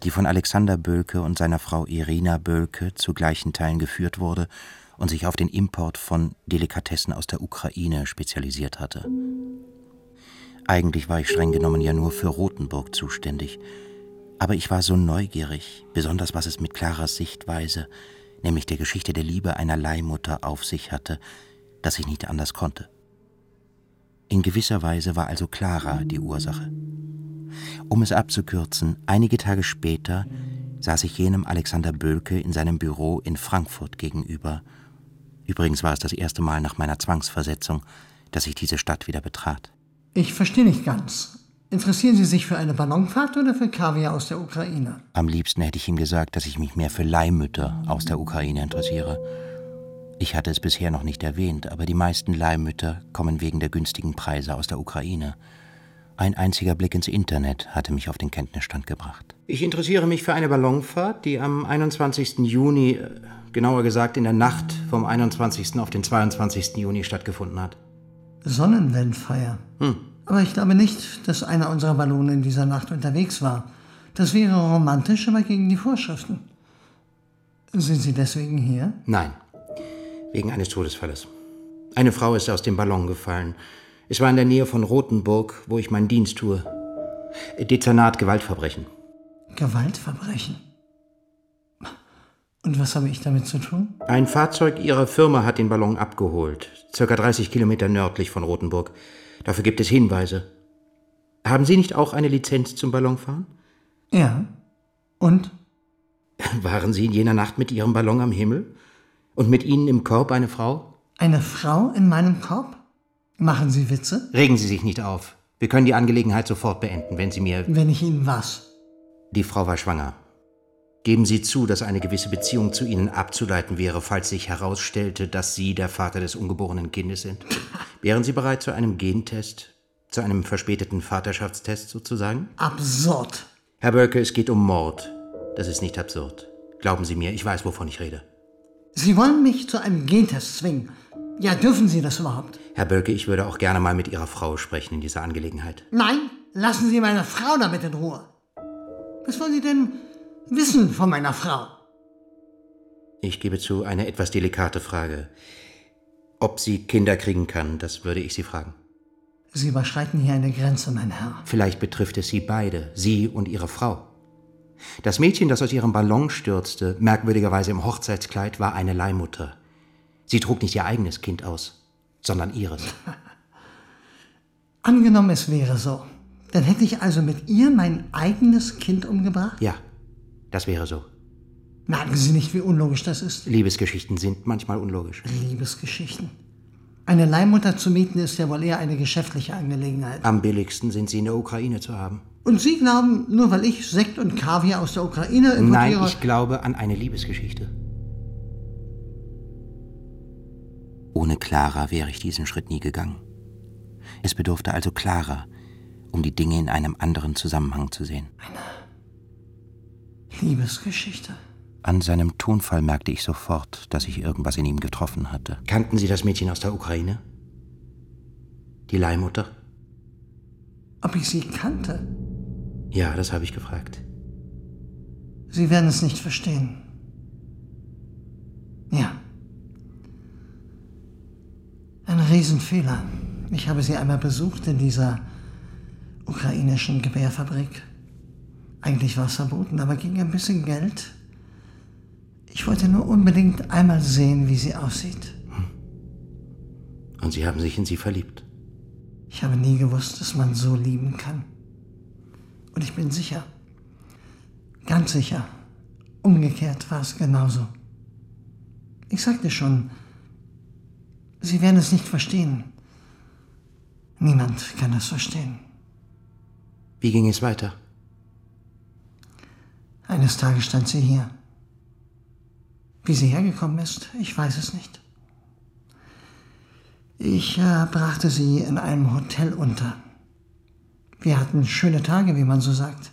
S2: die von Alexander Bölke und seiner Frau Irina Bölke zu gleichen Teilen geführt wurde und sich auf den Import von Delikatessen aus der Ukraine spezialisiert hatte. Eigentlich war ich streng genommen ja nur für Rothenburg zuständig. Aber ich war so neugierig, besonders was es mit Claras Sichtweise, nämlich der Geschichte der Liebe einer Leihmutter auf sich hatte, dass ich nicht anders konnte. In gewisser Weise war also Clara die Ursache. Um es abzukürzen, einige Tage später saß ich jenem Alexander Bölke in seinem Büro in Frankfurt gegenüber. Übrigens war es das erste Mal nach meiner Zwangsversetzung, dass ich diese Stadt wieder betrat.
S11: Ich verstehe nicht ganz. Interessieren Sie sich für eine Ballonfahrt oder für Kaviar aus der Ukraine?
S2: Am liebsten hätte ich ihm gesagt, dass ich mich mehr für Leihmütter aus der Ukraine interessiere. Ich hatte es bisher noch nicht erwähnt, aber die meisten Leihmütter kommen wegen der günstigen Preise aus der Ukraine. Ein einziger Blick ins Internet hatte mich auf den Kenntnisstand gebracht. Ich interessiere mich für eine Ballonfahrt, die am 21. Juni, äh, genauer gesagt in der Nacht vom 21. auf den 22. Juni stattgefunden hat.
S11: Sonnenwendfeier.
S2: Hm.
S11: Aber ich glaube nicht, dass einer unserer Ballone in dieser Nacht unterwegs war. Das wäre romantisch, aber gegen die Vorschriften. Sind Sie deswegen hier?
S2: Nein, wegen eines Todesfalles. Eine Frau ist aus dem Ballon gefallen. Es war in der Nähe von Rothenburg, wo ich meinen Dienst tue. Dezernat Gewaltverbrechen.
S11: Gewaltverbrechen? Und was habe ich damit zu tun?
S2: Ein Fahrzeug Ihrer Firma hat den Ballon abgeholt, circa 30 Kilometer nördlich von Rothenburg. Dafür gibt es Hinweise. Haben Sie nicht auch eine Lizenz zum Ballonfahren?
S11: Ja. Und?
S2: Waren Sie in jener Nacht mit Ihrem Ballon am Himmel? Und mit Ihnen im Korb eine Frau?
S11: Eine Frau in meinem Korb? Machen Sie Witze?
S2: Regen Sie sich nicht auf. Wir können die Angelegenheit sofort beenden, wenn Sie mir.
S11: Wenn ich Ihnen was?
S2: Die Frau war schwanger. Geben Sie zu, dass eine gewisse Beziehung zu Ihnen abzuleiten wäre, falls sich herausstellte, dass Sie der Vater des ungeborenen Kindes sind. Wären Sie bereit zu einem Gentest, zu einem verspäteten Vaterschaftstest sozusagen?
S11: Absurd.
S2: Herr Bölke, es geht um Mord. Das ist nicht absurd. Glauben Sie mir, ich weiß, wovon ich rede.
S11: Sie wollen mich zu einem Gentest zwingen. Ja, dürfen Sie das überhaupt?
S2: Herr Bölke, ich würde auch gerne mal mit Ihrer Frau sprechen in dieser Angelegenheit.
S11: Nein, lassen Sie meine Frau damit in Ruhe. Was wollen Sie denn wissen von meiner Frau?
S2: Ich gebe zu, eine etwas delikate Frage. Ob sie Kinder kriegen kann, das würde ich Sie fragen.
S11: Sie überschreiten hier eine Grenze, mein Herr.
S2: Vielleicht betrifft es Sie beide, Sie und Ihre Frau. Das Mädchen, das aus ihrem Ballon stürzte, merkwürdigerweise im Hochzeitskleid, war eine Leihmutter. Sie trug nicht ihr eigenes Kind aus, sondern ihres.
S11: Angenommen, es wäre so. Dann hätte ich also mit ihr mein eigenes Kind umgebracht?
S2: Ja, das wäre so.
S11: Merken Sie nicht, wie unlogisch das ist?
S2: Liebesgeschichten sind manchmal unlogisch.
S11: Liebesgeschichten. Eine Leihmutter zu mieten ist ja wohl eher eine geschäftliche Angelegenheit.
S2: Am billigsten sind sie in der Ukraine zu haben.
S11: Und Sie glauben, nur weil ich Sekt und Kaviar aus der Ukraine importiere...
S2: Nein, ich glaube an eine Liebesgeschichte. klarer wäre ich diesen Schritt nie gegangen. Es bedurfte also klarer, um die Dinge in einem anderen Zusammenhang zu sehen.
S11: Eine Liebesgeschichte.
S2: An seinem Tonfall merkte ich sofort, dass ich irgendwas in ihm getroffen hatte. Kannten Sie das Mädchen aus der Ukraine? Die Leihmutter?
S11: Ob ich sie kannte?
S2: Ja, das habe ich gefragt.
S11: Sie werden es nicht verstehen. Ja. Ein Riesenfehler. Ich habe sie einmal besucht in dieser ukrainischen Gewehrfabrik. Eigentlich war es verboten, aber gegen ein bisschen Geld. Ich wollte nur unbedingt einmal sehen, wie sie aussieht.
S2: Und Sie haben sich in sie verliebt?
S11: Ich habe nie gewusst, dass man so lieben kann. Und ich bin sicher, ganz sicher, umgekehrt war es genauso. Ich sagte schon, Sie werden es nicht verstehen. Niemand kann es verstehen.
S2: Wie ging es weiter?
S11: Eines Tages stand sie hier. Wie sie hergekommen ist, ich weiß es nicht. Ich äh, brachte sie in einem Hotel unter. Wir hatten schöne Tage, wie man so sagt.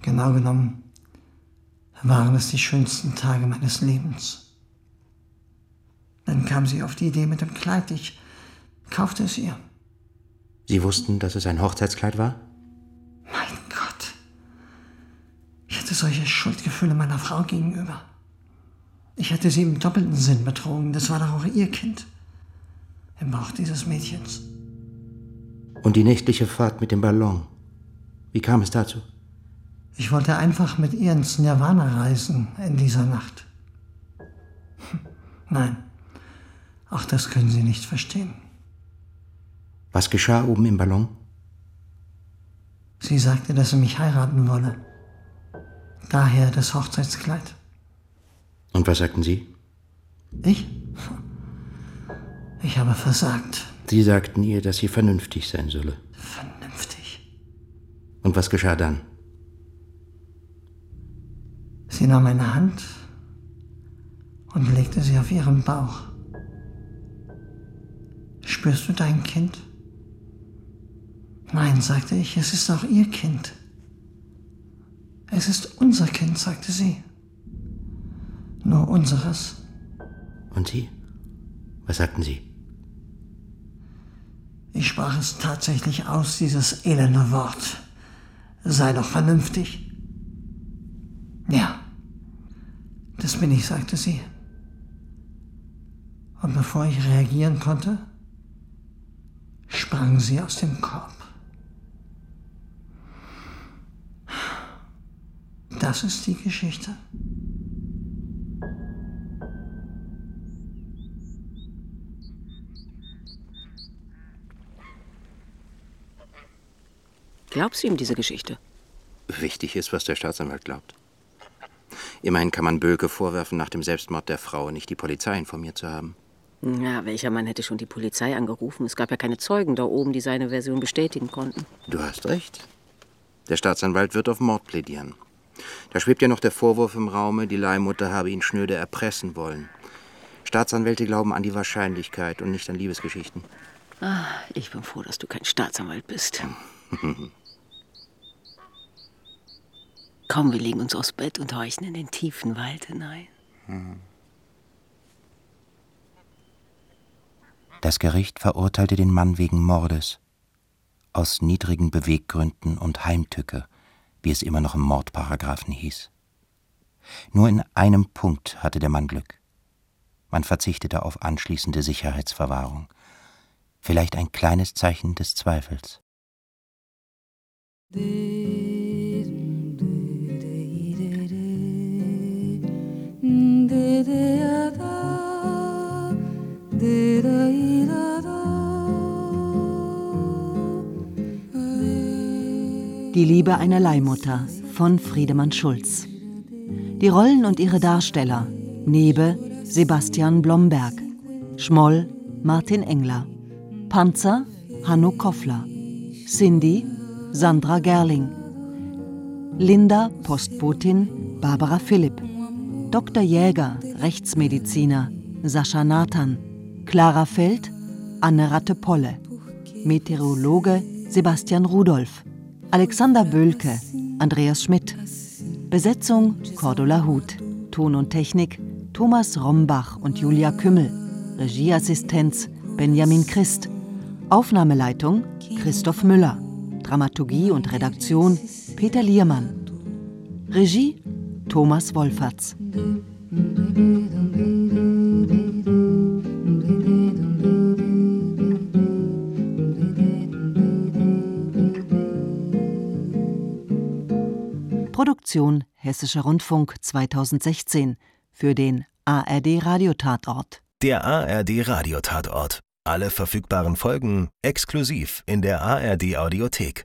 S11: Genau genommen waren es die schönsten Tage meines Lebens. Dann kam sie auf die Idee mit dem Kleid. Ich kaufte es ihr.
S2: Sie wussten, dass es ein Hochzeitskleid war?
S11: Mein Gott. Ich hatte solche Schuldgefühle meiner Frau gegenüber. Ich hatte sie im doppelten Sinn betrogen. Das war doch auch ihr Kind. Im Bauch dieses Mädchens.
S2: Und die nächtliche Fahrt mit dem Ballon. Wie kam es dazu?
S11: Ich wollte einfach mit ihr ins Nirvana reisen in dieser Nacht. Nein, auch das können Sie nicht verstehen.
S2: Was geschah oben im Ballon?
S11: Sie sagte, dass sie mich heiraten wolle. Daher das Hochzeitskleid.
S2: Und was sagten Sie?
S11: Ich? Ich habe versagt.
S2: Sie sagten ihr, dass sie vernünftig sein solle.
S11: Vernünftig.
S2: Und was geschah dann?
S11: Sie nahm meine Hand und legte sie auf ihren Bauch. Spürst du dein Kind? Nein, sagte ich, es ist auch ihr Kind. Es ist unser Kind, sagte sie. Nur unseres.
S2: Und Sie? Was sagten Sie?
S11: Ich sprach es tatsächlich aus, dieses elende Wort. Sei doch vernünftig. Ja, das bin ich, sagte sie. Und bevor ich reagieren konnte, sprang sie aus dem Korb. Das ist die Geschichte.
S4: Glaubst du ihm diese Geschichte?
S2: Wichtig ist, was der Staatsanwalt glaubt. Immerhin kann man Bölke vorwerfen, nach dem Selbstmord der Frau nicht die Polizei informiert zu haben.
S4: Ja, welcher Mann hätte schon die Polizei angerufen? Es gab ja keine Zeugen da oben, die seine Version bestätigen konnten.
S2: Du hast recht. Der Staatsanwalt wird auf Mord plädieren. Da schwebt ja noch der Vorwurf im Raume, die Leihmutter habe ihn schnöde erpressen wollen. Staatsanwälte glauben an die Wahrscheinlichkeit und nicht an Liebesgeschichten.
S4: Ah, ich bin froh, dass du kein Staatsanwalt bist. Komm, wir legen uns aufs Bett und horchen in den tiefen Wald hinein.
S2: Das Gericht verurteilte den Mann wegen Mordes. Aus niedrigen Beweggründen und Heimtücke, wie es immer noch im Mordparagraphen hieß. Nur in einem Punkt hatte der Mann Glück. Man verzichtete auf anschließende Sicherheitsverwahrung. Vielleicht ein kleines Zeichen des Zweifels.
S3: Die Liebe einer Leihmutter von Friedemann Schulz. Die Rollen und ihre Darsteller: Nebe Sebastian Blomberg, Schmoll Martin Engler, Panzer Hanno Koffler, Cindy Sandra Gerling, Linda Postbotin Barbara Philipp, Dr. Jäger Rechtsmediziner Sascha Nathan, Clara Feld, Anne Ratte-Polle. Meteorologe Sebastian Rudolph. Alexander Böhlke, Andreas Schmidt. Besetzung Cordula Huth. Ton und Technik Thomas Rombach und Julia Kümmel. Regieassistenz Benjamin Christ. Aufnahmeleitung Christoph Müller. Dramaturgie und Redaktion Peter Liermann. Regie Thomas Wolferts. Produktion Hessischer Rundfunk 2016 für den ARD Radiotatort.
S1: Der ARD Radiotatort. Alle verfügbaren Folgen exklusiv in der ARD Audiothek.